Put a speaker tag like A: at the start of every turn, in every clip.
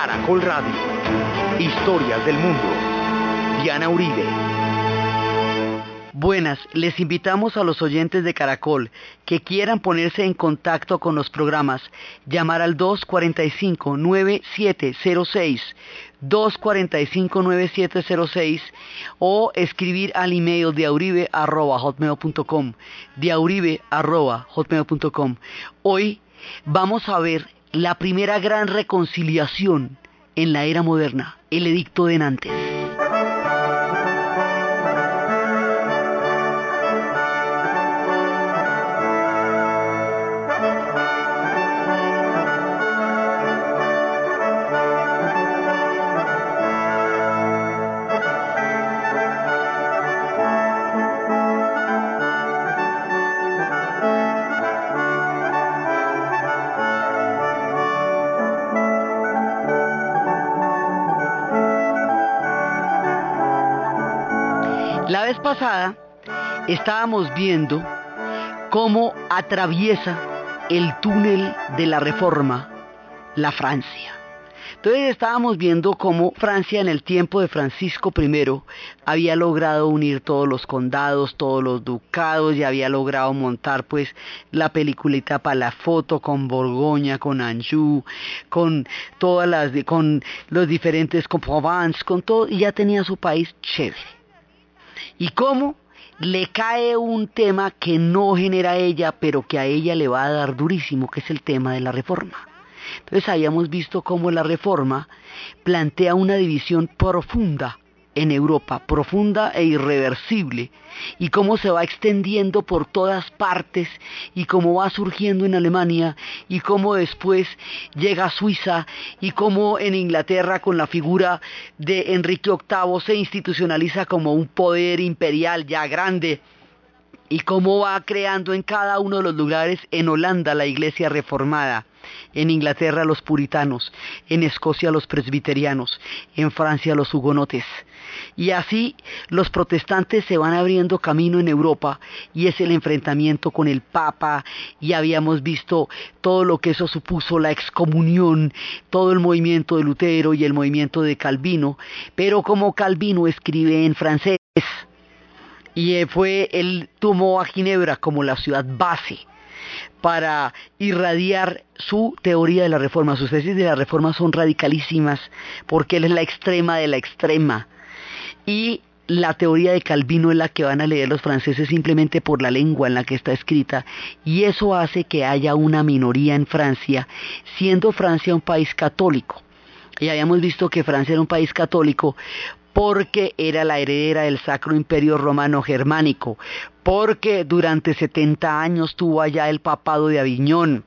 A: Caracol Radio. Historias del mundo. Diana Uribe.
B: Buenas, les invitamos a los oyentes de Caracol que quieran ponerse en contacto con los programas, llamar al 245-9706, 245-9706 o escribir al email de auribe.hotmail.com, de hotmail.com. Hoy vamos a ver la primera gran reconciliación en la era moderna, el edicto de Nantes. Estábamos viendo cómo atraviesa el túnel de la reforma la Francia. Entonces estábamos viendo cómo Francia en el tiempo de Francisco I había logrado unir todos los condados, todos los ducados y había logrado montar pues la peliculita para la foto con Borgoña, con Anjou, con todas las con los diferentes con con todo y ya tenía su país chévere y cómo le cae un tema que no genera ella, pero que a ella le va a dar durísimo, que es el tema de la reforma. Entonces habíamos visto cómo la reforma plantea una división profunda en Europa, profunda e irreversible, y cómo se va extendiendo por todas partes, y cómo va surgiendo en Alemania, y cómo después llega a Suiza, y cómo en Inglaterra con la figura de Enrique VIII se institucionaliza como un poder imperial ya grande, y cómo va creando en cada uno de los lugares, en Holanda la iglesia reformada, en Inglaterra los puritanos, en Escocia los presbiterianos, en Francia los hugonotes. Y así los protestantes se van abriendo camino en Europa y es el enfrentamiento con el Papa y habíamos visto todo lo que eso supuso, la excomunión, todo el movimiento de Lutero y el movimiento de Calvino, pero como Calvino escribe en francés, y fue, él tomó a Ginebra como la ciudad base para irradiar su teoría de la reforma. Sus tesis de la reforma son radicalísimas porque él es la extrema de la extrema. Y la teoría de Calvino es la que van a leer los franceses simplemente por la lengua en la que está escrita y eso hace que haya una minoría en Francia, siendo Francia un país católico. Y habíamos visto que Francia era un país católico porque era la heredera del Sacro Imperio Romano Germánico, porque durante 70 años tuvo allá el papado de Aviñón,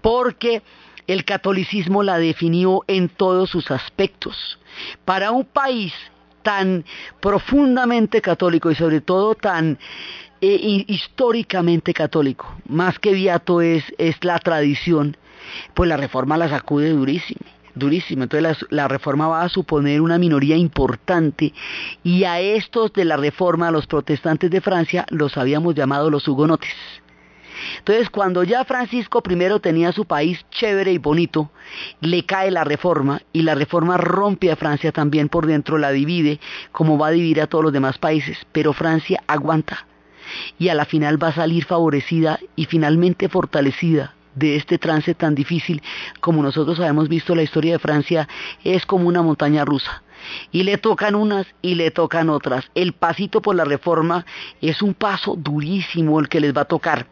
B: porque el catolicismo la definió en todos sus aspectos. Para un país tan profundamente católico y sobre todo tan eh, históricamente católico, más que viato es, es la tradición, pues la reforma la sacude durísimo durísimo. Entonces la, reforma va a suponer una minoría importante y a estos de la reforma, los protestantes de Francia, los habíamos llamado los hugonotes. Entonces, cuando ya Francisco I tenía su país chévere y bonito, le cae la reforma y la reforma rompe a Francia también por dentro, la divide, como va a dividir a todos los demás países, pero Francia aguanta y a la final va a salir favorecida y finalmente fortalecida de este trance tan difícil como nosotros habíamos visto la historia de Francia es como una montaña rusa. Y le tocan unas y le tocan otras. El pasito por la reforma es un paso durísimo el que les va a tocar.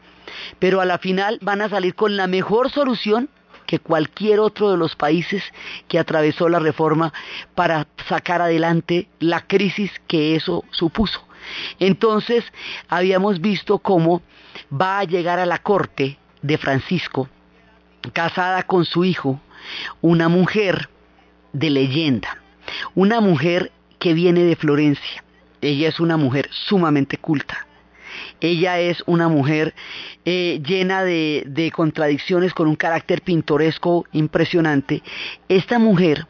B: Pero a la final van a salir con la mejor solución que cualquier otro de los países que atravesó la reforma para sacar adelante la crisis que eso supuso. Entonces habíamos visto cómo va a llegar a la corte de Francisco, casada con su hijo, una mujer de leyenda, una mujer que viene de Florencia. Ella es una mujer sumamente culta. Ella es una mujer eh, llena de, de contradicciones, con un carácter pintoresco impresionante. Esta mujer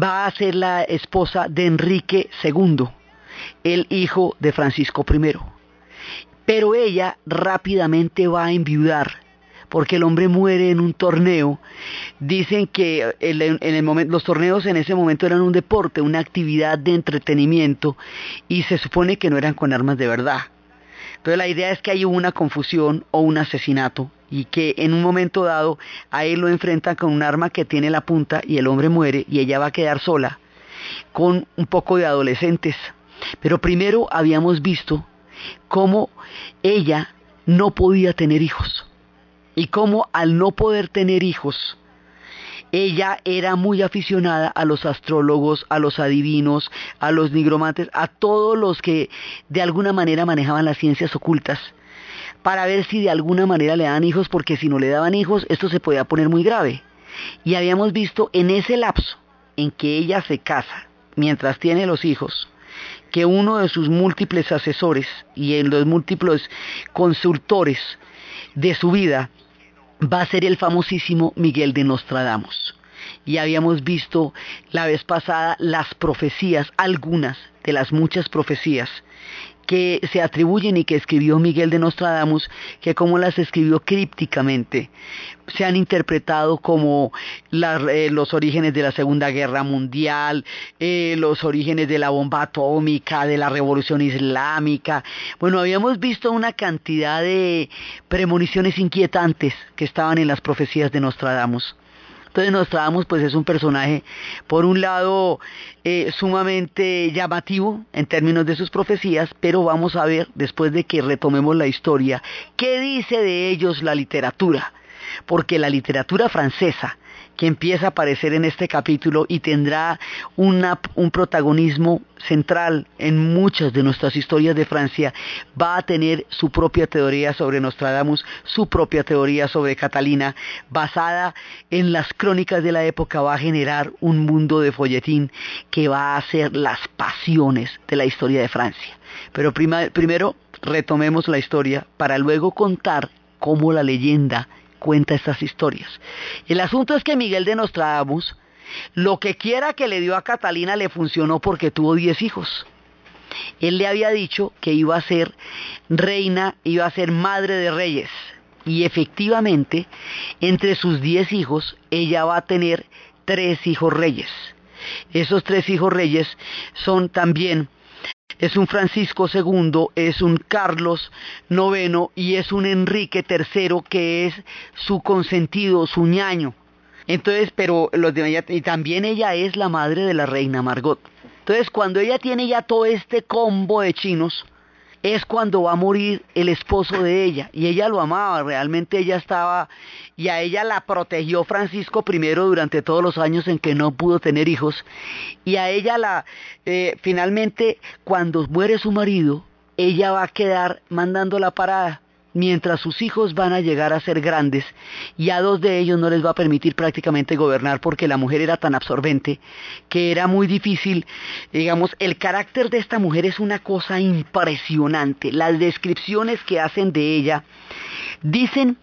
B: va a ser la esposa de Enrique II, el hijo de Francisco I. Pero ella rápidamente va a enviudar porque el hombre muere en un torneo. Dicen que en el momento, los torneos en ese momento eran un deporte, una actividad de entretenimiento y se supone que no eran con armas de verdad. Entonces la idea es que hay una confusión o un asesinato y que en un momento dado a él lo enfrentan con un arma que tiene la punta y el hombre muere y ella va a quedar sola con un poco de adolescentes. Pero primero habíamos visto cómo ella no podía tener hijos y cómo al no poder tener hijos, ella era muy aficionada a los astrólogos, a los adivinos, a los nigromantes, a todos los que de alguna manera manejaban las ciencias ocultas, para ver si de alguna manera le daban hijos, porque si no le daban hijos, esto se podía poner muy grave. Y habíamos visto en ese lapso en que ella se casa, mientras tiene los hijos, que uno de sus múltiples asesores y en los múltiples consultores de su vida va a ser el famosísimo Miguel de Nostradamus. Y habíamos visto la vez pasada las profecías, algunas de las muchas profecías que se atribuyen y que escribió Miguel de Nostradamus, que como las escribió crípticamente, se han interpretado como eh, los orígenes de la Segunda Guerra Mundial, eh, los orígenes de la bomba atómica, de la Revolución Islámica. Bueno, habíamos visto una cantidad de premoniciones inquietantes que estaban en las profecías de Nostradamus. Entonces Nostradamus pues es un personaje, por un lado, eh, sumamente llamativo en términos de sus profecías, pero vamos a ver, después de que retomemos la historia, qué dice de ellos la literatura. Porque la literatura francesa que empieza a aparecer en este capítulo y tendrá un protagonismo central en muchas de nuestras historias de Francia, va a tener su propia teoría sobre Nostradamus, su propia teoría sobre Catalina, basada en las crónicas de la época, va a generar un mundo de folletín que va a ser las pasiones de la historia de Francia. Pero primero retomemos la historia para luego contar cómo la leyenda cuenta estas historias. El asunto es que Miguel de Nostradamus, lo que quiera que le dio a Catalina le funcionó porque tuvo diez hijos. Él le había dicho que iba a ser reina, iba a ser madre de reyes. Y efectivamente, entre sus diez hijos, ella va a tener tres hijos reyes. Esos tres hijos reyes son también es un Francisco II, es un Carlos IX y es un Enrique III que es su consentido, su ñaño. Entonces, pero los de y también ella es la madre de la reina Margot. Entonces, cuando ella tiene ya todo este combo de chinos, es cuando va a morir el esposo de ella. Y ella lo amaba, realmente ella estaba, y a ella la protegió Francisco I durante todos los años en que no pudo tener hijos. Y a ella la, eh, finalmente, cuando muere su marido, ella va a quedar mandando la parada mientras sus hijos van a llegar a ser grandes y a dos de ellos no les va a permitir prácticamente gobernar porque la mujer era tan absorbente que era muy difícil, digamos, el carácter de esta mujer es una cosa impresionante, las descripciones que hacen de ella dicen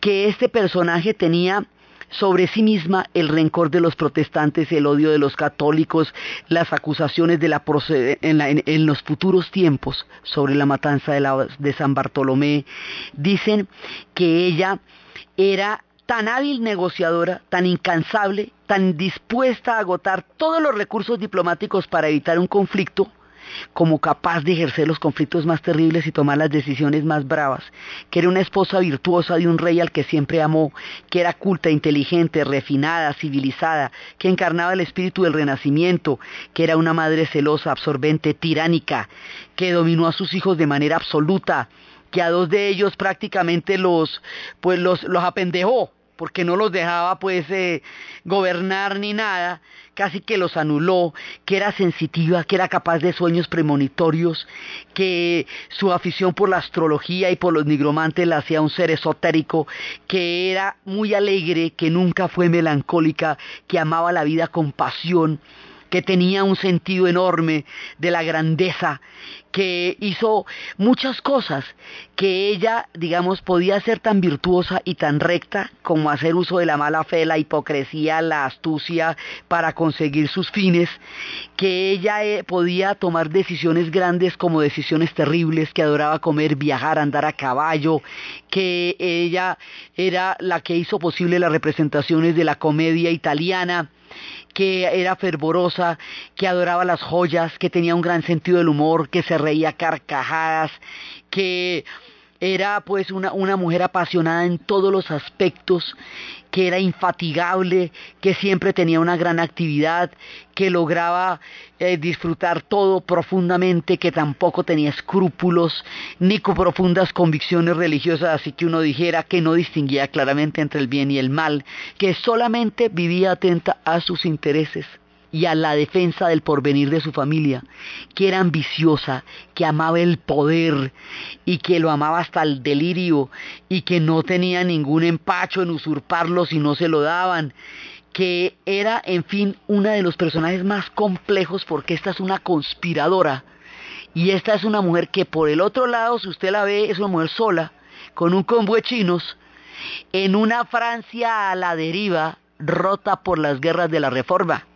B: que este personaje tenía sobre sí misma el rencor de los protestantes, el odio de los católicos, las acusaciones de la en, en, los futuros tiempos sobre la matanza de, de San Bartolomé, dicen que ella era tan hábil negociadora, tan incansable, tan dispuesta a agotar todos los recursos diplomáticos para evitar un conflicto, como capaz de ejercer los conflictos más terribles y tomar las decisiones más bravas, que era una esposa virtuosa de un rey al que siempre amó, que era culta, inteligente, refinada, civilizada, que encarnaba el espíritu del renacimiento, que era una madre celosa, absorbente, tiránica, que dominó a sus hijos de manera absoluta, que a dos de ellos prácticamente los, pues los, los apendejó, porque no los dejaba pues eh, gobernar ni nada, casi que los anuló, que era sensitiva, que era capaz de sueños premonitorios, que su afición por la astrología y por los nigromantes la hacía un ser esotérico, que era muy alegre, que nunca fue melancólica, que amaba la vida con pasión, que tenía un sentido enorme de la grandeza, que hizo muchas cosas que ella, digamos, podía ser tan virtuosa y tan recta como hacer uso de la mala fe, la hipocresía, la astucia para conseguir sus fines, que ella eh, podía tomar decisiones grandes como decisiones terribles, que adoraba comer, viajar, andar a caballo, que ella era la que hizo posible las representaciones de la comedia italiana, que era fervorosa, que adoraba las joyas, que tenía un gran sentido del humor, que se reía carcajadas, que era pues una, una mujer apasionada en todos los aspectos, que era infatigable, que siempre tenía una gran actividad, que lograba eh, disfrutar todo profundamente, que tampoco tenía escrúpulos ni profundas convicciones religiosas, así que uno dijera que no distinguía claramente entre el bien y el mal, que solamente vivía atenta a sus intereses y a la defensa del porvenir de su familia, que era ambiciosa, que amaba el poder y que lo amaba hasta el delirio y que no tenía ningún empacho en usurparlo si no se lo daban, que era, en fin, una de los personajes más complejos porque esta es una conspiradora y esta es una mujer que por el otro lado, si usted la ve, es una mujer sola, con un combo de chinos, en una Francia a la deriva, rota por las guerras de la Reforma.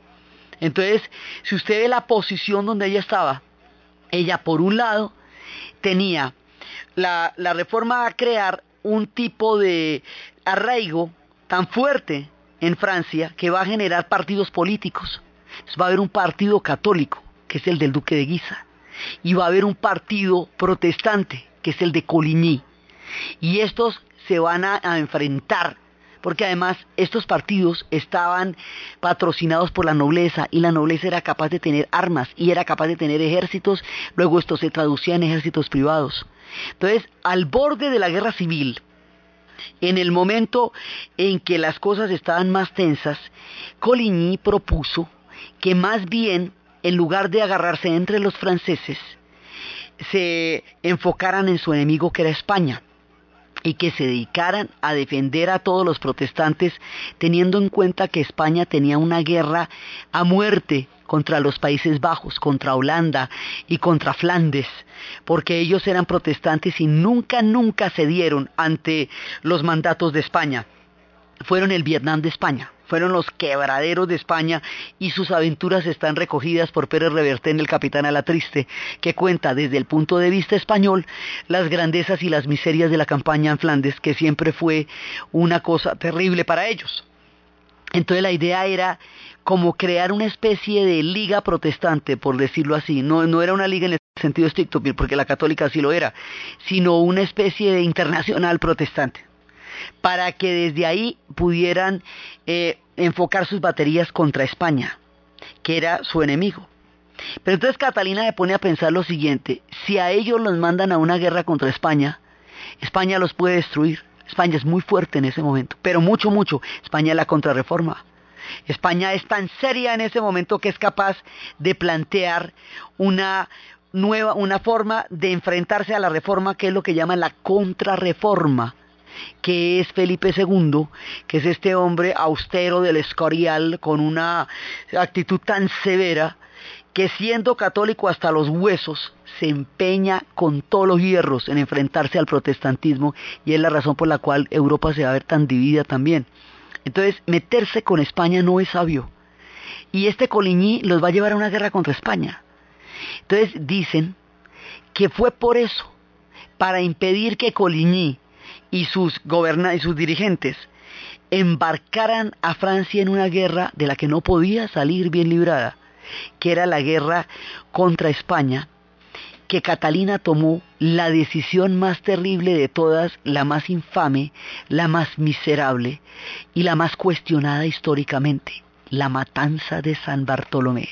B: Entonces, si usted ve la posición donde ella estaba, ella por un lado tenía la, la reforma a crear un tipo de arraigo tan fuerte en Francia que va a generar partidos políticos. Va a haber un partido católico, que es el del duque de Guisa, y va a haber un partido protestante, que es el de Coligny. Y estos se van a enfrentar porque además estos partidos estaban patrocinados por la nobleza y la nobleza era capaz de tener armas y era capaz de tener ejércitos, luego esto se traducía en ejércitos privados. Entonces, al borde de la guerra civil, en el momento en que las cosas estaban más tensas, Coligny propuso que más bien, en lugar de agarrarse entre los franceses, se enfocaran en su enemigo que era España y que se dedicaran a defender a todos los protestantes, teniendo en cuenta que España tenía una guerra a muerte contra los Países Bajos, contra Holanda y contra Flandes, porque ellos eran protestantes y nunca, nunca cedieron ante los mandatos de España. Fueron el Vietnam de España fueron los quebraderos de España y sus aventuras están recogidas por Pérez Reverte en El Capitán a la Triste, que cuenta desde el punto de vista español las grandezas y las miserias de la campaña en Flandes, que siempre fue una cosa terrible para ellos. Entonces la idea era como crear una especie de liga protestante, por decirlo así. No, no era una liga en el sentido estricto, porque la católica sí lo era, sino una especie de internacional protestante para que desde ahí pudieran eh, enfocar sus baterías contra España, que era su enemigo. Pero entonces Catalina le pone a pensar lo siguiente, si a ellos los mandan a una guerra contra España, España los puede destruir. España es muy fuerte en ese momento, pero mucho, mucho. España es la contrarreforma. España es tan seria en ese momento que es capaz de plantear una nueva, una forma de enfrentarse a la reforma que es lo que llaman la contrarreforma que es Felipe II, que es este hombre austero del Escorial, con una actitud tan severa, que siendo católico hasta los huesos, se empeña con todos los hierros en enfrentarse al protestantismo y es la razón por la cual Europa se va a ver tan dividida también. Entonces, meterse con España no es sabio. Y este Coligny los va a llevar a una guerra contra España. Entonces dicen que fue por eso, para impedir que Coligny y sus, y sus dirigentes embarcaran a Francia en una guerra de la que no podía salir bien librada, que era la guerra contra España, que Catalina tomó la decisión más terrible de todas, la más infame, la más miserable y la más cuestionada históricamente, la matanza de San Bartolomé.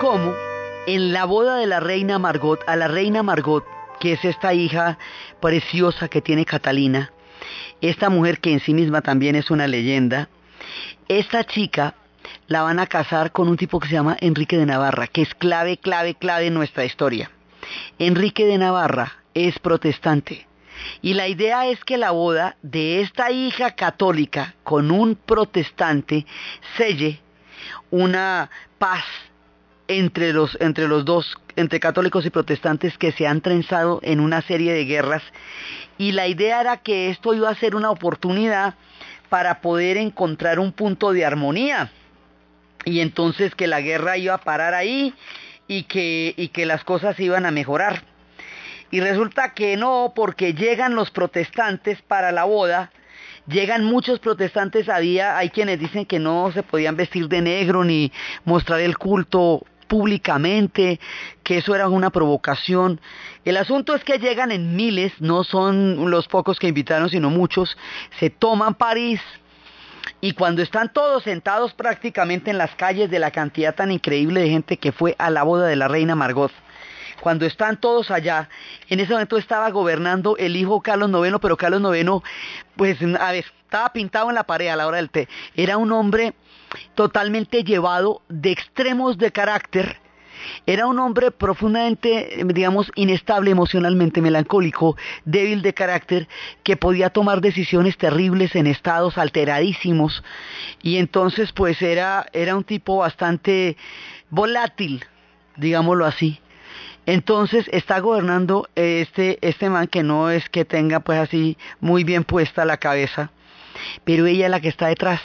B: Cómo en la boda de la reina Margot, a la reina Margot, que es esta hija preciosa que tiene Catalina, esta mujer que en sí misma también es una leyenda, esta chica la van a casar con un tipo que se llama Enrique de Navarra, que es clave, clave, clave en nuestra historia. Enrique de Navarra es protestante. Y la idea es que la boda de esta hija católica con un protestante selle una paz entre los, entre los dos, entre católicos y protestantes que se han trenzado en una serie de guerras. Y la idea era que esto iba a ser una oportunidad para poder encontrar un punto de armonía. Y entonces que la guerra iba a parar ahí y que, y que las cosas iban a mejorar. Y resulta que no, porque llegan los protestantes para la boda, llegan muchos protestantes, había, hay quienes dicen que no se podían vestir de negro ni mostrar el culto públicamente, que eso era una provocación. El asunto es que llegan en miles, no son los pocos que invitaron, sino muchos, se toman París, y cuando están todos sentados prácticamente en las calles de la cantidad tan increíble de gente que fue a la boda de la reina Margot, cuando están todos allá, en ese momento estaba gobernando el hijo Carlos IX, pero Carlos IX, pues, a ver, estaba pintado en la pared a la hora del té. Era un hombre totalmente llevado de extremos de carácter, era un hombre profundamente, digamos, inestable emocionalmente, melancólico, débil de carácter, que podía tomar decisiones terribles en estados alteradísimos. Y entonces, pues era, era un tipo bastante volátil, digámoslo así. Entonces está gobernando este, este man que no es que tenga pues así muy bien puesta la cabeza, pero ella es la que está detrás.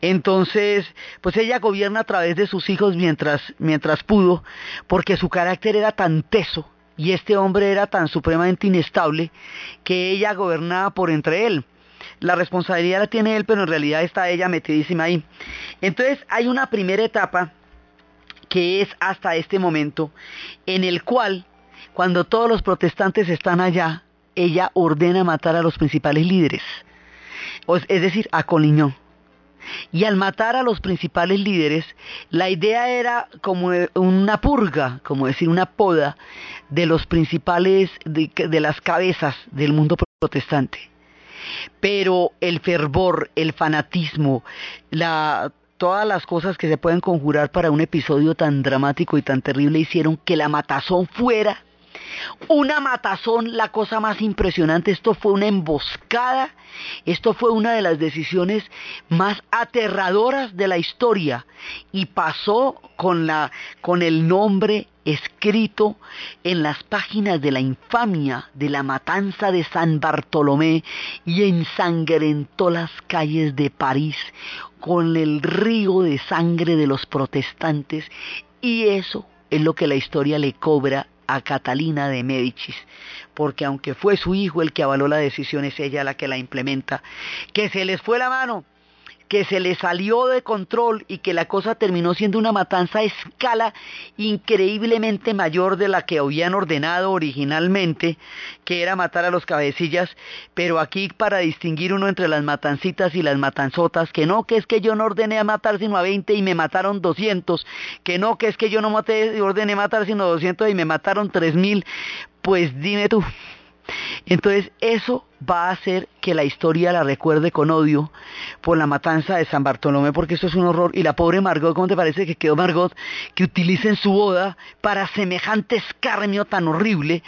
B: Entonces, pues ella gobierna a través de sus hijos mientras, mientras pudo, porque su carácter era tan teso y este hombre era tan supremamente inestable que ella gobernaba por entre él. La responsabilidad la tiene él, pero en realidad está ella metidísima ahí. Entonces hay una primera etapa que es hasta este momento, en el cual, cuando todos los protestantes están allá, ella ordena matar a los principales líderes, es decir, a Coliñón. Y al matar a los principales líderes, la idea era como una purga, como decir una poda de los principales, de, las cabezas del mundo protestante. Pero el fervor, el fanatismo, todas las cosas que se pueden conjurar para un episodio tan dramático y tan terrible hicieron que la matazón fuera una matazón, la cosa más impresionante, esto fue una emboscada, esto fue una de las decisiones más aterradoras de la historia. Y pasó con, la, con el nombre escrito en las páginas de la infamia de la matanza de San Bartolomé y ensangrentó las calles de París con el río de sangre de los protestantes. Y eso es lo que la historia le cobra a Catalina de Médicis, porque aunque fue su hijo el que avaló la decisión, es ella la que la implementa, que se les fue la mano que se le salió de control y que la cosa terminó siendo una matanza a escala increíblemente mayor de la que habían ordenado originalmente, que era matar a los cabecillas, pero aquí para distinguir uno entre las matancitas y las matanzotas, que no, que es que yo no ordené a matar sino a 20 y me mataron 200, que no, que es que yo no maté, ordené matar sino 200 y me mataron 3000, pues dime tú. Entonces eso va a hacer que la historia la recuerde con odio por la matanza de San Bartolomé, porque eso es un horror. Y la pobre Margot, ¿cómo te parece que quedó Margot? Que utilicen su boda para semejante escarnio tan horrible.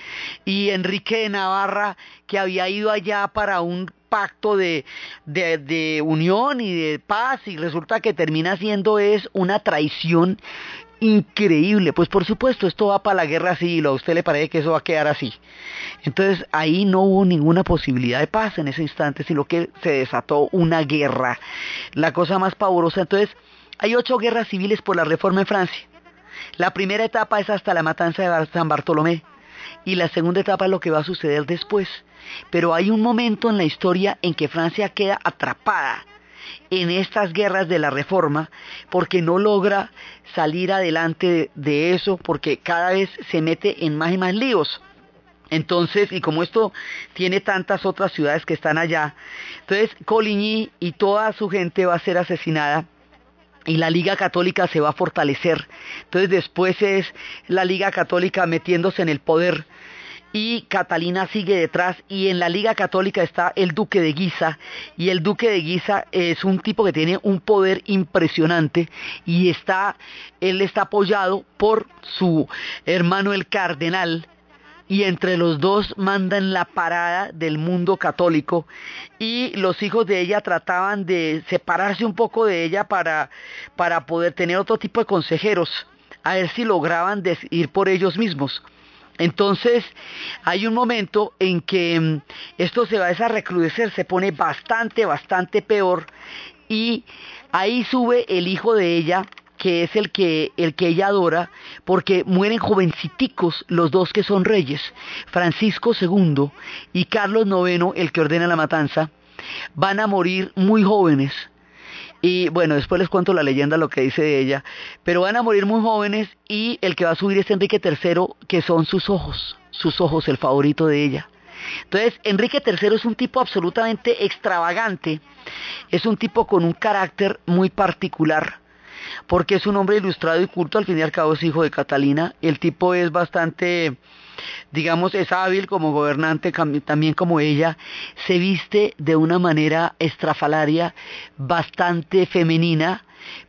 B: Y Enrique de Navarra, que había ido allá para un pacto de, de, de unión y de paz, y resulta que termina siendo es una traición increíble. Pues por supuesto, esto va para la guerra civil, a usted le parece que eso va a quedar así. Entonces ahí no hubo ninguna posibilidad de paz en ese instante, sino que se desató una guerra. La cosa más pavorosa. Entonces, hay ocho guerras civiles por la reforma en Francia. La primera etapa es hasta la matanza de San Bartolomé y la segunda etapa es lo que va a suceder después. Pero hay un momento en la historia en que Francia queda atrapada en estas guerras de la reforma porque no logra salir adelante de, eso porque cada vez se mete en más y más líos. Entonces, y como esto tiene tantas otras ciudades que están allá, entonces Coligny y toda su gente va a ser asesinada y la Liga Católica se va a fortalecer. Entonces después es la Liga Católica metiéndose en el poder y Catalina sigue detrás y en la Liga Católica está el Duque de Guisa. Y el Duque de Guisa es un tipo que tiene un poder impresionante y está él está apoyado por su hermano el cardenal. Y entre los dos mandan la parada del mundo católico. Y los hijos de ella trataban de separarse un poco de ella para, para poder tener otro tipo de consejeros, a ver si lograban ir por ellos mismos. Entonces hay un momento en que mm, esto se va a recrudecer, se pone bastante, bastante peor y ahí sube el hijo de ella que es el que, el que ella adora, porque mueren jovenciticos los dos que son reyes, Francisco II y Carlos IX, el que ordena la matanza, van a morir muy jóvenes. Y bueno, después les cuento la leyenda, lo que dice de ella, pero van a morir muy jóvenes y el que va a subir es Enrique III, que son sus ojos, sus ojos, el favorito de ella. Entonces, Enrique III es un tipo absolutamente extravagante, es un tipo con un carácter muy particular, porque es un hombre ilustrado y culto, al fin y al cabo es hijo de Catalina, el tipo es bastante, digamos, es hábil como gobernante, también como ella, se viste de una manera estrafalaria, bastante femenina,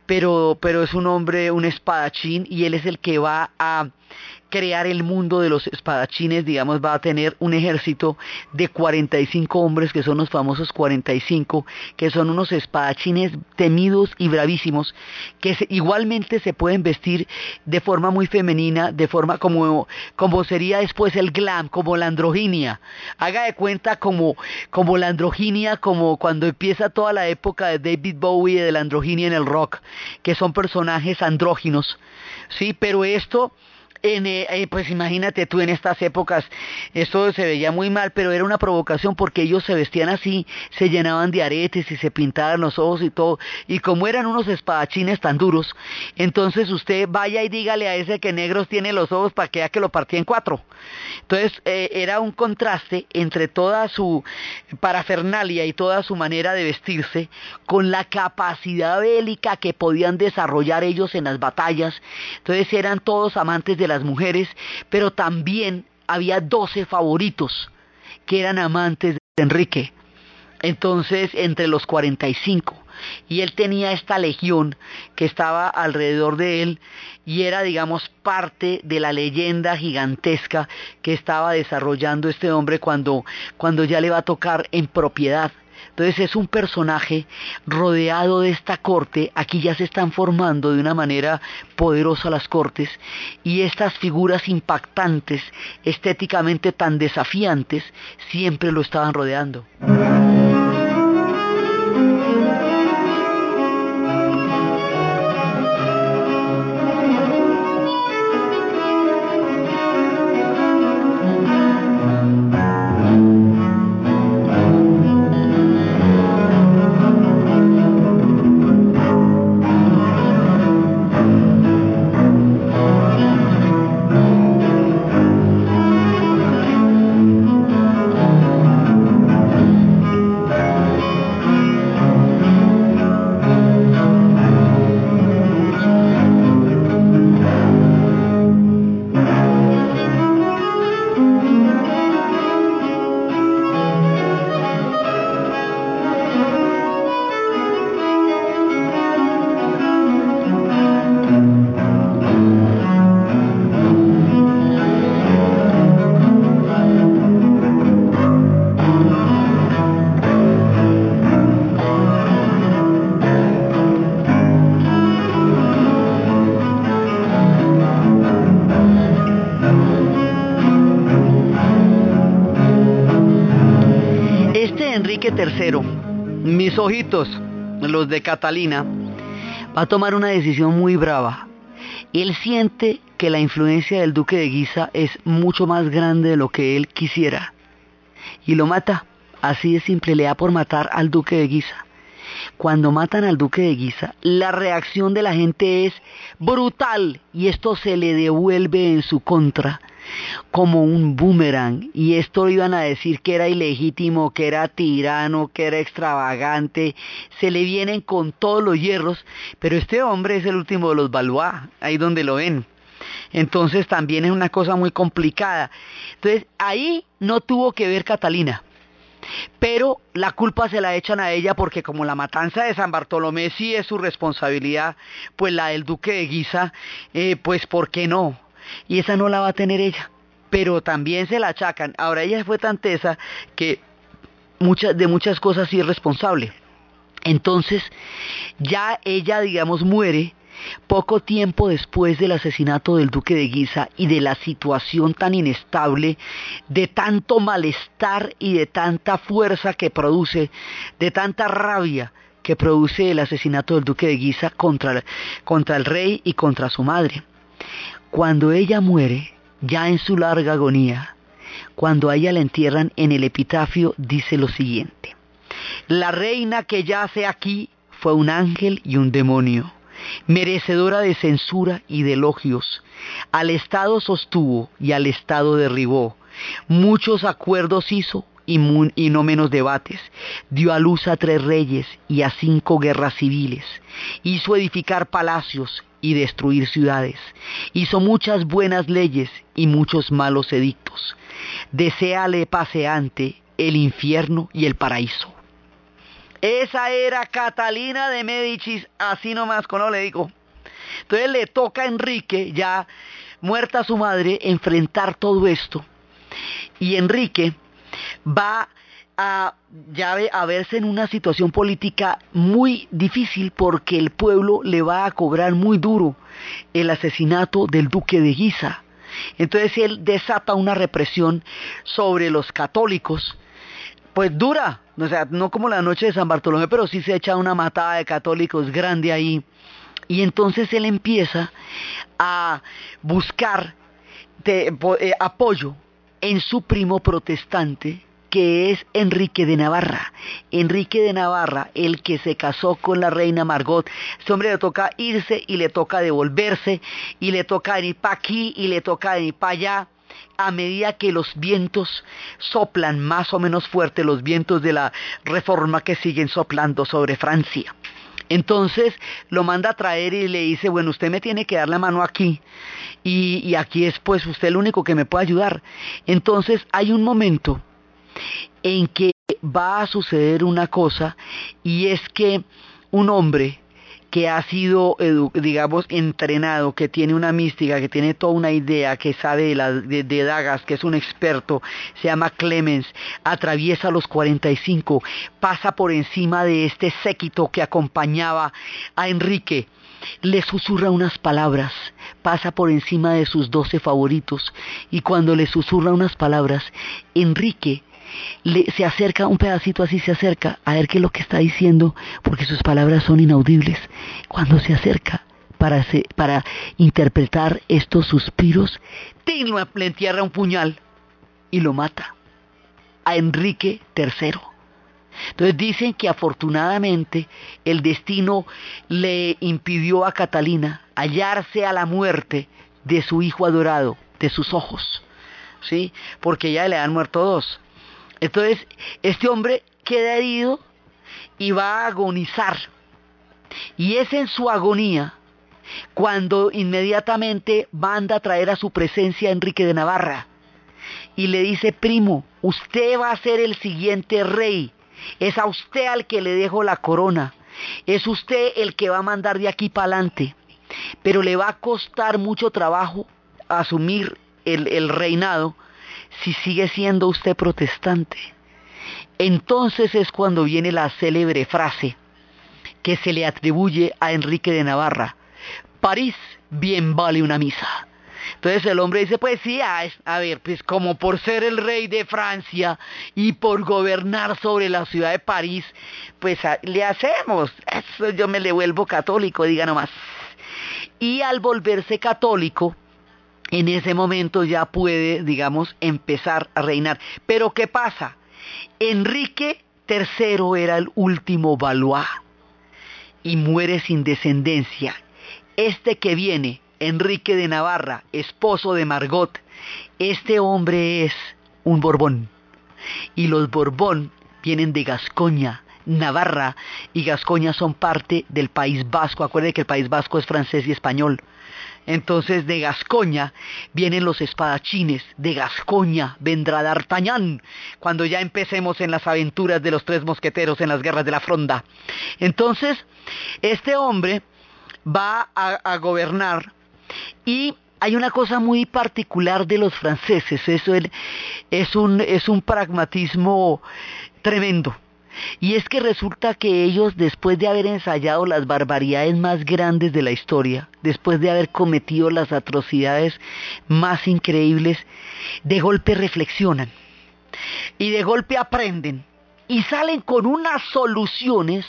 B: pero, pero es un hombre, un espadachín, y él es el que va a crear el mundo de los espadachines, digamos, va a tener un ejército de 45 hombres, que son los famosos 45, que son unos espadachines temidos y bravísimos, que igualmente se pueden vestir de forma muy femenina, de forma como, como sería después el glam, como la androginia. Haga de cuenta como, como la androginia, como cuando empieza toda la época de David Bowie de la androginia en el rock, que son personajes andróginos. Sí, pero esto eh, eh, pues imagínate tú en estas épocas, esto se veía muy mal, pero era una provocación porque ellos se vestían así, se llenaban de aretes y se pintaban los ojos y todo, y como eran unos espadachines tan duros, entonces usted vaya y dígale a ese que negros tiene los ojos para que ya que lo partía en cuatro. Entonces eh, era un contraste entre toda su parafernalia y toda su manera de vestirse con la capacidad bélica que podían desarrollar ellos en las batallas. Entonces eran todos amantes de la mujeres, pero también había 12 favoritos que eran amantes de Enrique. Entonces, entre los 45. Y él tenía esta legión que estaba alrededor de él y era, digamos, parte de la leyenda gigantesca que estaba desarrollando este hombre cuando, cuando ya le va a tocar en propiedad entonces es un personaje rodeado de esta corte, aquí ya se están formando de una manera poderosa las cortes, y estas figuras impactantes, estéticamente tan desafiantes, siempre lo estaban rodeando. Mis ojitos, los de Catalina, va a tomar una decisión muy brava. Él siente que la influencia del duque de Guisa es mucho más grande de lo que él quisiera. Y lo mata. Así de simple, le da por matar al duque de Guisa. Cuando matan al duque de Guisa, la reacción de la gente es brutal y esto se le devuelve en su contra como un boomerang y esto iban a decir que era ilegítimo, que era tirano, que era extravagante, se le vienen con todos los hierros, pero este hombre es el último de los Valois, ahí donde lo ven. Entonces también es una cosa muy complicada. Entonces ahí no tuvo que ver Catalina. Pero la culpa se la echan a ella porque como la matanza de San Bartolomé sí es su responsabilidad, pues la del duque de Guisa, eh, pues ¿por qué no? Y esa no la va a tener ella. Pero también se la achacan. Ahora ella fue tan tesa que de muchas cosas sí es responsable. Entonces ya ella, digamos, muere poco tiempo después del asesinato del duque de Guisa y de la situación tan inestable, de tanto malestar y de tanta fuerza que produce, de tanta rabia que produce el asesinato del duque de Guisa contra, contra el rey y contra su madre. Cuando ella muere, ya en su larga agonía, cuando a ella la entierran en el epitafio, dice lo siguiente. La reina que yace aquí fue un ángel y un demonio merecedora de censura y de elogios. Al Estado sostuvo y al Estado derribó. Muchos acuerdos hizo y, no menos debates. Dio a luz a tres reyes y a cinco guerras civiles. Hizo edificar palacios y destruir ciudades. Hizo muchas buenas leyes y muchos malos edictos. Deseale paseante el infierno y el paraíso. Esa era Catalina de Médicis, así nomás, con le digo. Entonces le toca a Enrique, ya muerta su madre, enfrentar todo esto. Y Enrique va a, a verse en una situación política muy difícil porque el pueblo le va a cobrar muy duro el asesinato del duque de Guisa. Entonces él desata una represión sobre los católicos pues dura, o sea, no como la noche de San Bartolomé, pero sí se echa una matada de católicos grande ahí. Y entonces él empieza a buscar eh, apoyo en su primo protestante, que es Enrique de Navarra. Enrique de Navarra, el que se casó con la reina Margot. Este hombre le toca irse y le toca devolverse, y le toca ir para aquí y le toca ir para allá a medida que los vientos soplan más o menos fuerte, los vientos de la reforma que siguen soplando sobre Francia. Entonces lo manda a traer y le dice, bueno, usted me tiene que dar la mano aquí y, aquí es pues usted el único que me puede ayudar. Entonces hay un momento en que va a suceder una cosa y es que un hombre que ha sido, digamos, entrenado, que tiene una mística, que tiene toda una idea, que sabe de, dagas, que es un experto, se llama Clemens, atraviesa los 45, pasa por encima de este séquito que acompañaba a Enrique, le susurra unas palabras, pasa por encima de sus doce favoritos, y cuando le susurra unas palabras, Enrique le, se acerca un pedacito así, se acerca a ver qué es lo que está diciendo, porque sus palabras son inaudibles. Cuando se acerca para, para interpretar estos suspiros, le entierra un puñal y lo mata a Enrique III. Entonces dicen que afortunadamente el destino le impidió a Catalina hallarse a la muerte de su hijo adorado, de sus ojos, ¿sí? Porque ya le han muerto dos. Entonces, este hombre queda herido y va a agonizar. Y es en su agonía cuando inmediatamente manda a traer a su presencia a Enrique de Navarra y le dice, primo, usted va a ser el siguiente rey, es a usted al que le dejo la corona, es usted el que va a mandar de aquí para adelante, pero le va a costar mucho trabajo asumir el, el reinado si sigue siendo usted protestante. Entonces es cuando viene la célebre frase que se le atribuye a Enrique de Navarra. París bien vale una misa. Entonces el hombre dice, pues sí, a, ver, pues como por ser el rey de Francia y por gobernar sobre la ciudad de París, pues le hacemos. Eso yo me le vuelvo católico, diga nomás. Y al volverse católico, en ese momento ya puede, digamos, empezar a reinar. Pero ¿qué pasa? Enrique III era el último Valois y muere sin descendencia. Este que viene Enrique de Navarra, esposo de Margot, este hombre es un Borbón. Y los Borbón vienen de Gascoña, Navarra y Gascoña son parte del País Vasco. Acuérdense que el País Vasco es francés y español. Entonces de Gascoña vienen los espadachines, de Gascoña vendrá D'Artagnan, cuando ya empecemos en las aventuras de los tres mosqueteros en las guerras de la fronda. Entonces, este hombre va a, gobernar y hay una cosa muy particular de los franceses, eso es un, es un pragmatismo tremendo. Y es que resulta que ellos, después de haber ensayado las barbaridades más grandes de la historia, después de haber cometido las atrocidades más increíbles, de golpe reflexionan y de golpe aprenden y salen con unas soluciones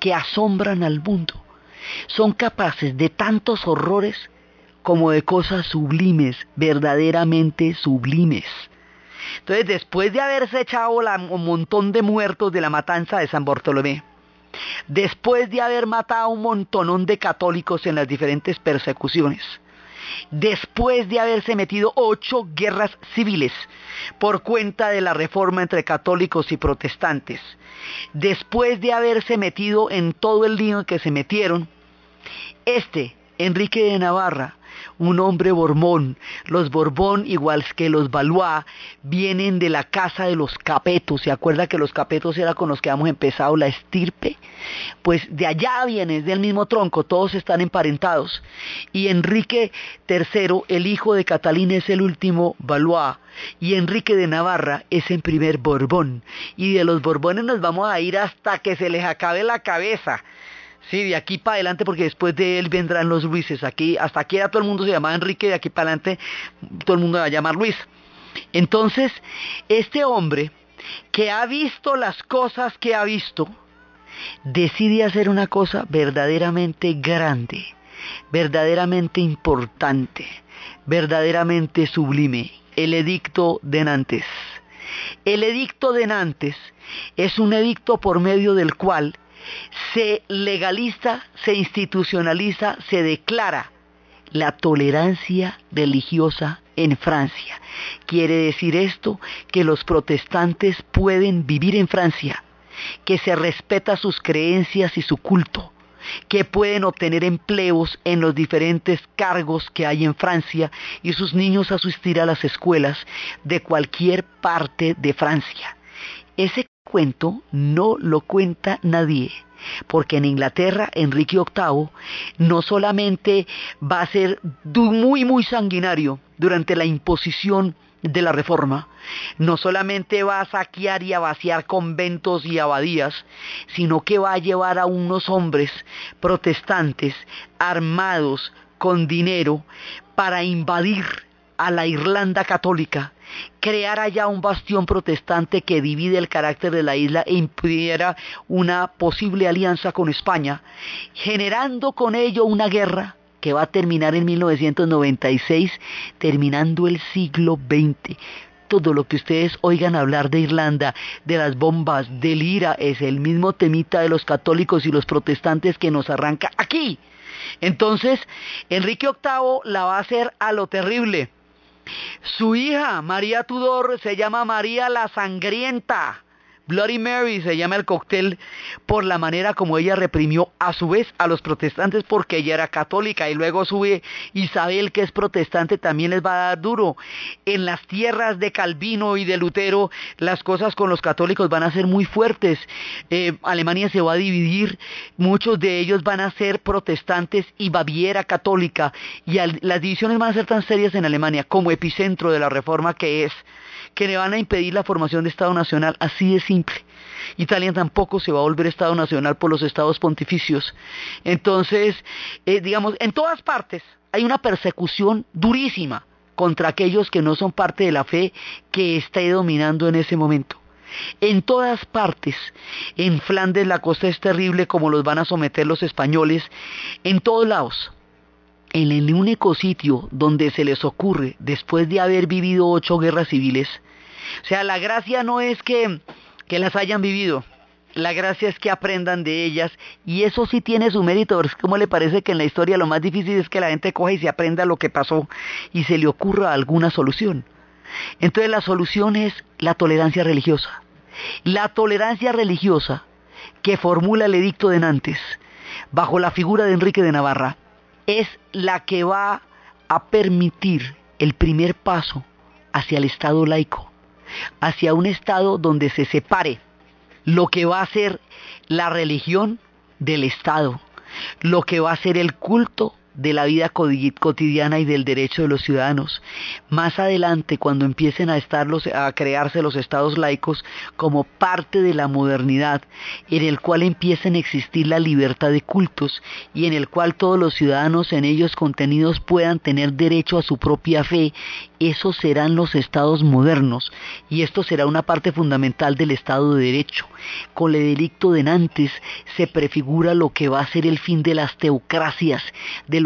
B: que asombran al mundo. Son capaces de tantos horrores como de cosas sublimes, verdaderamente sublimes. Entonces, después de haberse echado un montón de muertos de la matanza de San Bartolomé, después de haber matado un montonón de católicos en las diferentes persecuciones, después de haberse metido ocho guerras civiles por cuenta de la reforma entre católicos y protestantes, después de haberse metido en todo el lío que se metieron, este, Enrique de Navarra, un hombre Borbón. Los Borbón, igual que los Valois, vienen de la casa de los Capetos. ¿Se acuerda que los Capetos era con los que habíamos empezado la estirpe? Pues de allá vienen, del mismo tronco, todos están emparentados. Y Enrique III, el hijo de Catalina, es el último Valois. Y Enrique de Navarra es el primer Borbón. Y de los Borbones nos vamos a ir hasta que se les acabe la cabeza. Sí, de aquí para adelante, porque después de él vendrán los Luises. Aquí, hasta aquí era todo el mundo se llamaba Enrique, de aquí para adelante todo el mundo va a llamar Luis. Entonces, este hombre que ha visto las cosas que ha visto, decide hacer una cosa verdaderamente grande, verdaderamente importante, verdaderamente sublime, el edicto de Nantes. El edicto de Nantes es un edicto por medio del cual se legaliza, se institucionaliza, se declara la tolerancia religiosa en Francia. Quiere decir esto que los protestantes pueden vivir en Francia, que se respeta sus creencias y su culto, que pueden obtener empleos en los diferentes cargos que hay en Francia y sus niños asistir a las escuelas de cualquier parte de Francia. Ese cuento no lo cuenta nadie, porque en Inglaterra Enrique VIII no solamente va a ser muy muy sanguinario durante la imposición de la reforma, no solamente va a saquear y a vaciar conventos y abadías, sino que va a llevar a unos hombres protestantes armados con dinero para invadir a la Irlanda católica crear allá un bastión protestante que divide el carácter de la isla e impidiera una posible alianza con España, generando con ello una guerra que va a terminar en 1996, terminando el siglo XX. Todo lo que ustedes oigan hablar de Irlanda, de las bombas, del IRA, es el mismo temita de los católicos y los protestantes que nos arranca aquí. Entonces, Enrique VIII la va a hacer a lo terrible su hija, María Tudor, se llama María la Sangrienta. Bloody Mary se llama el cóctel por la manera como ella reprimió a su vez a los protestantes porque ella era católica y luego sube Isabel que es protestante también les va a dar duro. En las tierras de Calvino y de Lutero las cosas con los católicos van a ser muy fuertes. Eh, Alemania se va a dividir, muchos de ellos van a ser protestantes y Baviera católica y las divisiones van a ser tan serias en Alemania como epicentro de la reforma que es que le van a impedir la formación de Estado Nacional, así de simple. Italia tampoco se va a volver Estado Nacional por los estados pontificios. Entonces, eh, digamos, en todas partes hay una persecución durísima contra aquellos que no son parte de la fe que está dominando en ese momento. En todas partes, en Flandes la cosa es terrible como los van a someter los españoles, en todos lados. En el único sitio donde se les ocurre, después de haber vivido ocho guerras civiles, o sea, la gracia no es que, que las hayan vivido. la gracia es que aprendan de ellas y eso sí tiene su mérito, como le parece que en la historia lo más difícil es que la gente coja y se aprenda lo que pasó y se le ocurra alguna solución. Entonces la solución es la tolerancia religiosa. La tolerancia religiosa que formula el edicto de Nantes bajo la figura de Enrique de Navarra es la que va a permitir el primer paso hacia el Estado laico, hacia un Estado donde se separe lo que va a ser la religión del Estado, lo que va a ser el culto de la vida cotidiana y del derecho de los ciudadanos. Más adelante, cuando empiecen a, estar a crearse los estados laicos como parte de la modernidad, en el cual empiecen a existir la libertad de cultos y en el cual todos los ciudadanos en ellos contenidos puedan tener derecho a su propia fe, esos serán los estados modernos y esto será una parte fundamental del Estado de Derecho. Con el delicto de Nantes se prefigura lo que va a ser el fin de las teocracias,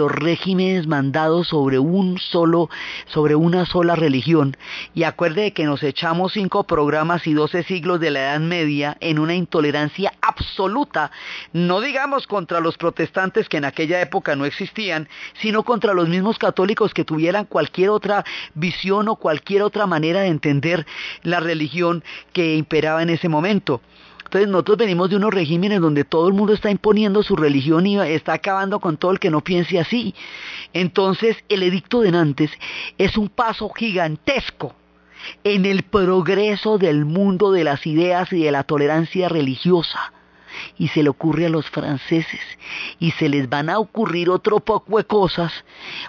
B: los regímenes mandados sobre un solo, sobre una sola religión. Y acuerde que nos echamos cinco programas y doce siglos de la Edad Media en una intolerancia absoluta, no digamos contra los protestantes que en aquella época no existían, sino contra los mismos católicos que tuvieran cualquier otra visión o cualquier otra manera de entender la religión que imperaba en ese momento. Entonces nosotros venimos de unos regímenes donde todo el mundo está imponiendo su religión y está acabando con todo el que no piense así. Entonces el edicto de Nantes es un paso gigantesco en el progreso del mundo de las ideas y de la tolerancia religiosa y se le ocurre a los franceses y se les van a ocurrir otro poco de cosas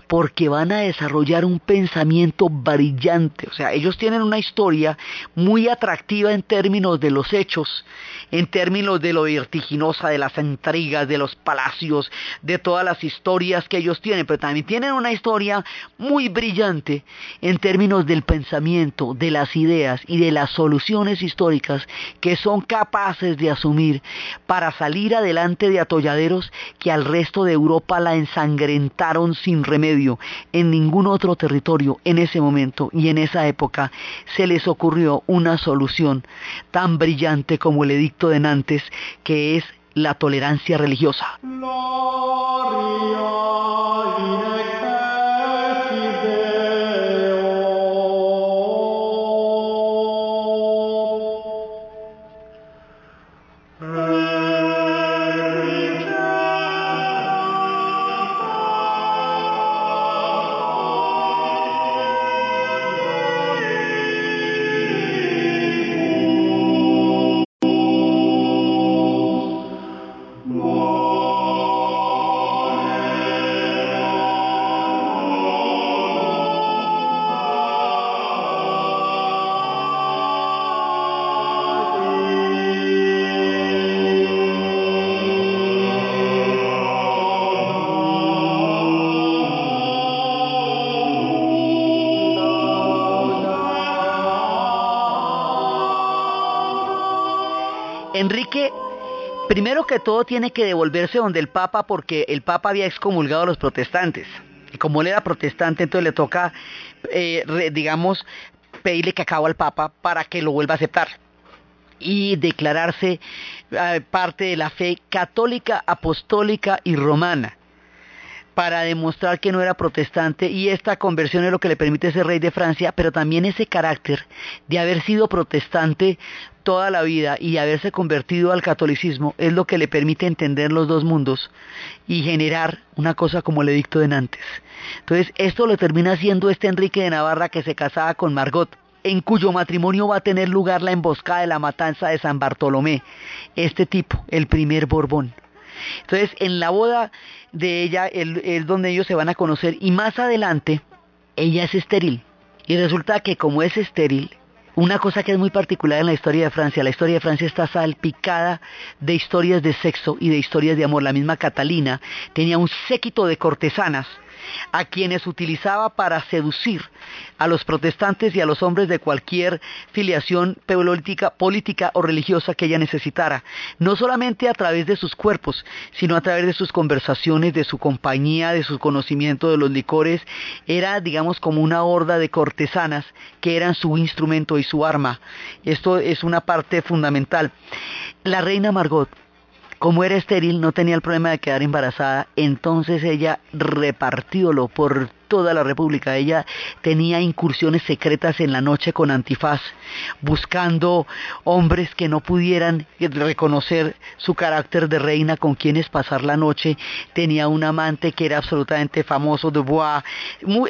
B: porque van a desarrollar un pensamiento brillante. O sea, ellos tienen una historia muy atractiva en términos de los hechos, en términos de lo vertiginosa, de las intrigas, de los palacios, de todas las historias que ellos tienen, pero también tienen una historia muy brillante en términos del pensamiento, de las ideas y de las soluciones históricas que son capaces de asumir para salir adelante de atolladeros que al resto de Europa la ensangrentaron sin remedio. En ningún otro territorio en ese momento y en esa época se les ocurrió una solución tan brillante como el edicto de Nantes, que es la tolerancia religiosa. Enrique, primero que todo, tiene que devolverse donde el Papa porque el Papa había excomulgado a los protestantes. Y como él era protestante, entonces le toca, eh, digamos, pedirle cacao al Papa para que lo vuelva a aceptar y declararse eh, parte de la fe católica, apostólica y romana para demostrar que no era protestante y esta conversión es lo que le permite ser rey de Francia, pero también ese carácter de haber sido protestante toda la vida y haberse convertido al catolicismo es lo que le permite entender los dos mundos y generar una cosa como el edicto de Nantes. Entonces, esto lo termina haciendo este Enrique de Navarra que se casaba con Margot, en cuyo matrimonio va a tener lugar la emboscada de la matanza de San Bartolomé, este tipo, el primer Borbón. Entonces, en la boda de ella es donde ellos se van a conocer y más adelante ella es estéril. Y resulta que como es estéril, una cosa que es muy particular en la historia de Francia, la historia de Francia está salpicada de historias de sexo y de historias de amor. La misma Catalina tenía un séquito de cortesanas a quienes utilizaba para seducir a los protestantes y a los hombres de cualquier filiación política, política o religiosa que ella necesitara, no solamente a través de sus cuerpos, sino a través de sus conversaciones, de su compañía, de su conocimiento de los licores, era digamos como una horda de cortesanas que eran su instrumento y su arma. Esto es una parte fundamental. La reina Margot como era estéril, no tenía el problema de quedar embarazada, entonces ella repartiólo por toda la República. Ella tenía incursiones secretas en la noche con antifaz, buscando hombres que no pudieran reconocer su carácter de reina con quienes pasar la noche. Tenía un amante que era absolutamente famoso, de Bois.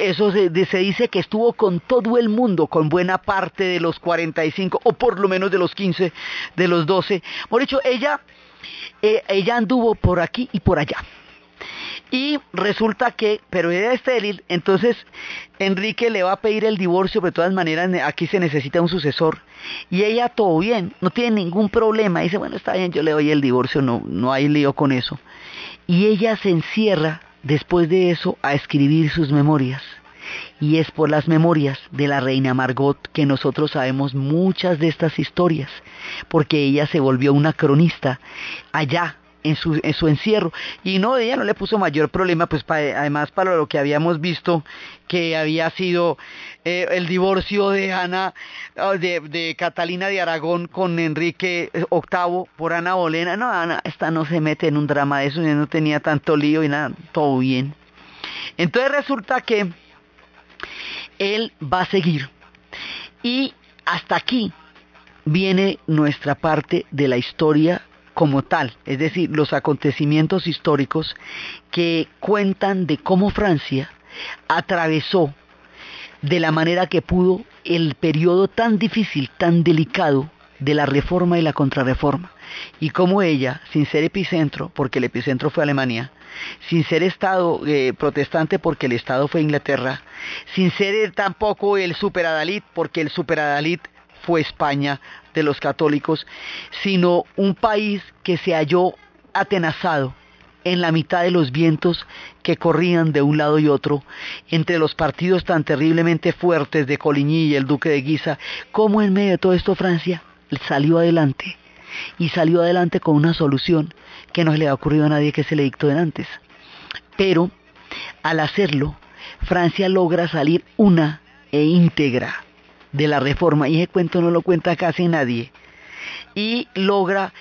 B: Eso se, se dice que estuvo con todo el mundo, con buena parte de los 45, o por lo menos de los 15, de los 12. Por hecho, ella eh, ella anduvo por aquí y por allá. Y resulta que, pero era estéril, entonces Enrique le va a pedir el divorcio, pero de todas maneras aquí se necesita un sucesor. Y ella todo bien, no tiene ningún problema. Dice, bueno, está bien, yo le doy el divorcio, no, no hay lío con eso. Y ella se encierra después de eso a escribir sus memorias. Y es por las memorias de la reina Margot que nosotros sabemos muchas de estas historias, porque ella se volvió una cronista allá en su, en su encierro. Y no, ella no le puso mayor problema, pues además para lo que habíamos visto, que había sido eh, el divorcio de Ana, oh, de, Catalina de Aragón con Enrique VIII por Ana Bolena. No, Ana, esta no se mete en un drama de eso, no tenía tanto lío y nada, todo bien. Entonces resulta que él va a seguir. Y hasta aquí viene nuestra parte de la historia como tal, es decir, los acontecimientos históricos que cuentan de cómo Francia atravesó de la manera que pudo el periodo tan difícil, tan delicado de la reforma y la contrarreforma, y cómo ella, sin ser epicentro, porque el epicentro fue Alemania, sin ser Estado eh, protestante porque el Estado fue Inglaterra, sin ser tampoco el superadalid porque el superadalid fue España de los católicos, sino un país que se halló atenazado en la mitad de los vientos que corrían de un lado y otro, entre los partidos tan terriblemente fuertes de Coligny y el duque de Guisa, como en medio de todo esto Francia salió adelante y salió adelante con una solución que no le ha ocurrido a nadie que se le dictó de antes. Pero al hacerlo, Francia logra salir una e íntegra de la reforma, y ese cuento no lo cuenta casi nadie, y logra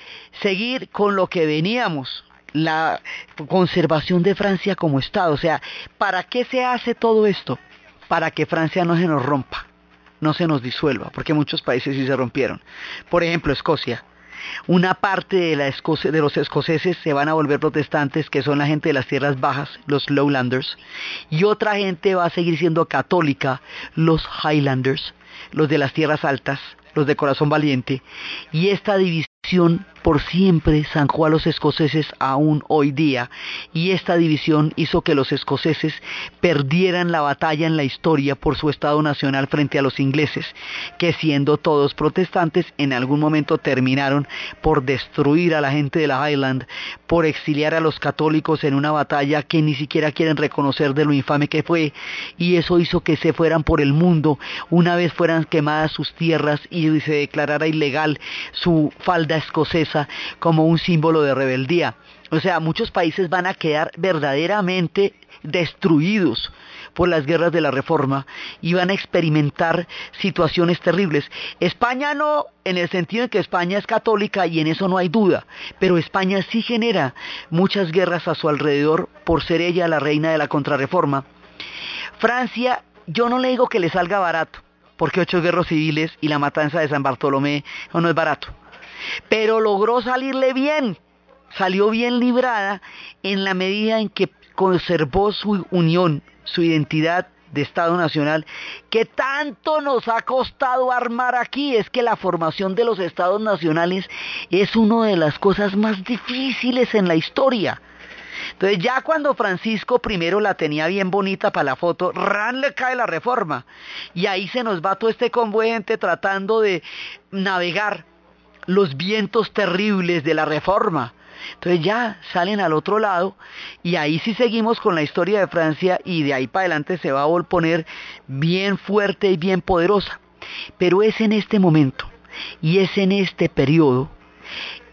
B: seguir con lo que veníamos, la conservación de Francia como Estado. O sea, ¿para qué se hace todo esto? Para que Francia no se nos rompa, no se nos disuelva, porque muchos países sí se rompieron. Por ejemplo, Escocia. Una parte de, los escoceses se van a volver protestantes, que son la gente de las tierras bajas, los lowlanders, y otra gente va a seguir siendo católica, los highlanders, los de las tierras altas, los de corazón valiente, y esta división por siempre zanjó a los escoceses aún hoy día, y esta división hizo que los escoceses perdieran la batalla en la historia por su Estado nacional frente a los ingleses, que siendo todos protestantes en algún momento terminaron por destruir a la gente de la Highland, por exiliar a los católicos en una batalla que ni siquiera quieren reconocer de lo infame que fue, y eso hizo que se fueran por el mundo. Una vez fueran quemadas sus tierras y se declarara ilegal su falda escocesa como un símbolo de rebeldía. O sea, muchos países van a quedar verdaderamente destruidos por las guerras de la reforma y van a experimentar situaciones terribles. España no, en el sentido de que España es católica y en eso no hay duda, pero España sí genera muchas guerras a su alrededor por ser ella la reina de la contrarreforma. Francia, yo no le digo que le salga barato, porque ocho guerras civiles y la matanza de San Bartolomé no es barato pero logró salirle bien, salió bien librada en la medida en que conservó su unión, su identidad de Estado Nacional, que tanto nos ha costado armar aquí. Es que la formación de los Estados Nacionales es una de las cosas más difíciles en la historia. Entonces ya cuando Francisco I la tenía bien bonita para la foto, ran le cae la reforma. Y ahí se nos va todo este convoyente tratando de navegar los vientos terribles de la reforma, Entonces ya salen al otro lado y ahí sí seguimos con la historia de Francia y de ahí para adelante se va a poner bien fuerte y bien poderosa. Pero es en este momento y es en este periodo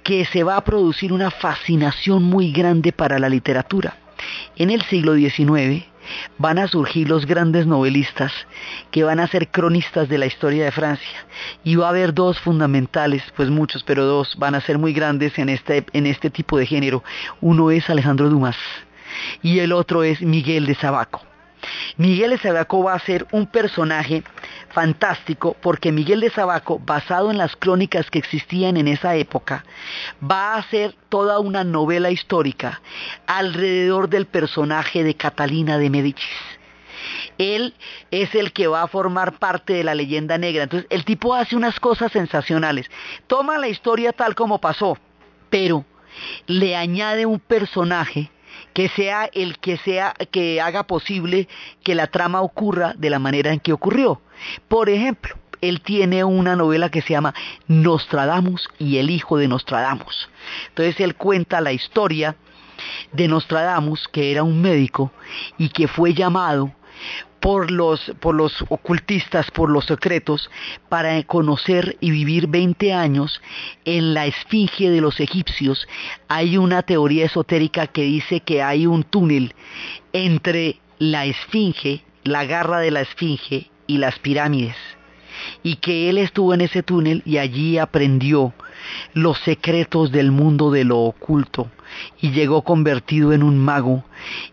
B: que se va a producir una fascinación muy grande para la literatura. En el siglo XIX van a surgir los grandes novelistas que van a ser cronistas de la historia de Francia. Y va a haber dos fundamentales, pues muchos, pero dos van a ser muy grandes en este, en este tipo de género. Uno es Alejandro Dumas y el otro es Miguel de Sabaco. Miguel de Sabaco va a ser un personaje fantástico porque Miguel de Sabaco, basado en las crónicas que existían en esa época, va a hacer toda una novela histórica alrededor del personaje de Catalina de Médicis. Él es el que va a formar parte de la leyenda negra. Entonces, el tipo hace unas cosas sensacionales. Toma la historia tal como pasó, pero le añade un personaje que sea el que sea que haga posible que la trama ocurra de la manera en que ocurrió. Por ejemplo, él tiene una novela que se llama Nostradamus y el hijo de Nostradamus. Entonces él cuenta la historia de Nostradamus, que era un médico y que fue llamado por los, por los ocultistas, por los secretos, para conocer y vivir 20 años en la esfinge de los egipcios. Hay una teoría esotérica que dice que hay un túnel entre la esfinge, la garra de la esfinge y las pirámides. Y que él estuvo en ese túnel y allí aprendió los secretos del mundo de lo oculto y llegó convertido en un mago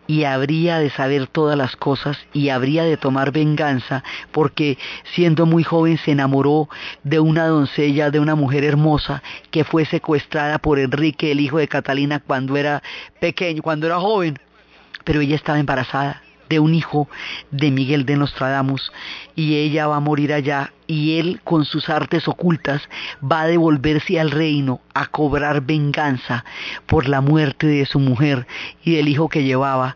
B: y habría de saber todas las cosas y habría de tomar venganza porque siendo muy joven se enamoró de una doncella, de una mujer hermosa que fue secuestrada por Enrique, el hijo de Catalina, cuando era pequeño, cuando era joven, pero ella estaba embarazada de un hijo de Miguel de Nostradamus y ella va a morir allá y él con sus artes ocultas va a devolverse al reino a cobrar venganza por la muerte de su mujer y del hijo que llevaba.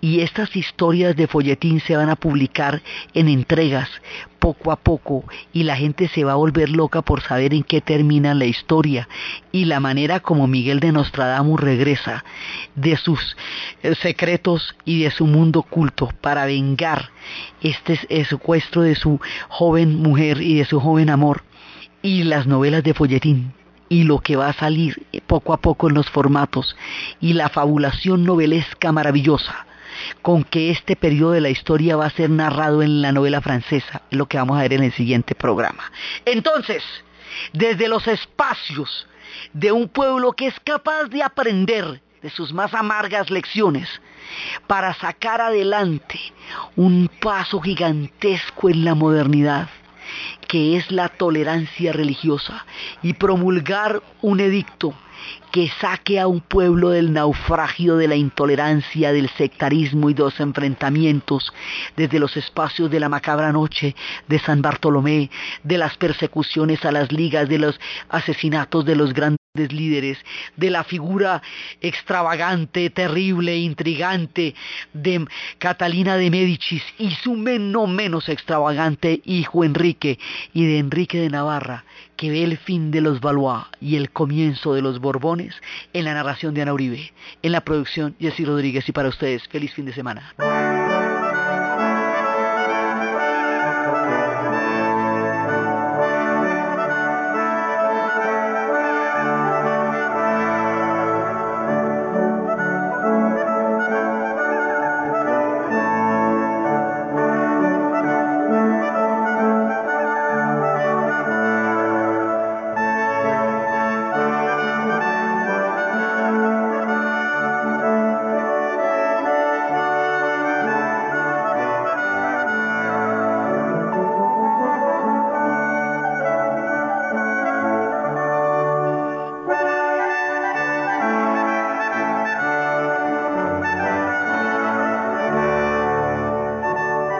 B: Y estas historias de folletín se van a publicar en entregas poco a poco y la gente se va a volver loca por saber en qué termina la historia y la manera como Miguel de Nostradamus regresa de sus eh, secretos y de su mundo oculto para vengar este secuestro de su joven mujer y de su joven amor y las novelas de folletín y lo que va a salir poco a poco en los formatos y la fabulación novelesca maravillosa con que este periodo de la historia va a ser narrado en la novela francesa, lo que vamos a ver en el siguiente programa. Entonces, desde los espacios de un pueblo que es capaz de aprender de sus más amargas lecciones para sacar adelante un paso gigantesco en la modernidad, que es la tolerancia religiosa, y promulgar un edicto que saque a un pueblo del naufragio de la intolerancia, del sectarismo y de los enfrentamientos, desde los espacios de la macabra noche de San Bartolomé, de las persecuciones a las ligas, de los asesinatos de los grandes líderes, de la figura extravagante, terrible, intrigante de Catalina de Médicis y su no menos extravagante hijo Enrique y de Enrique de Navarra, que ve el fin de los Valois y el comienzo de los Borbones en la narración de Ana Uribe, en la producción Jessy Rodríguez y para ustedes, feliz fin de semana.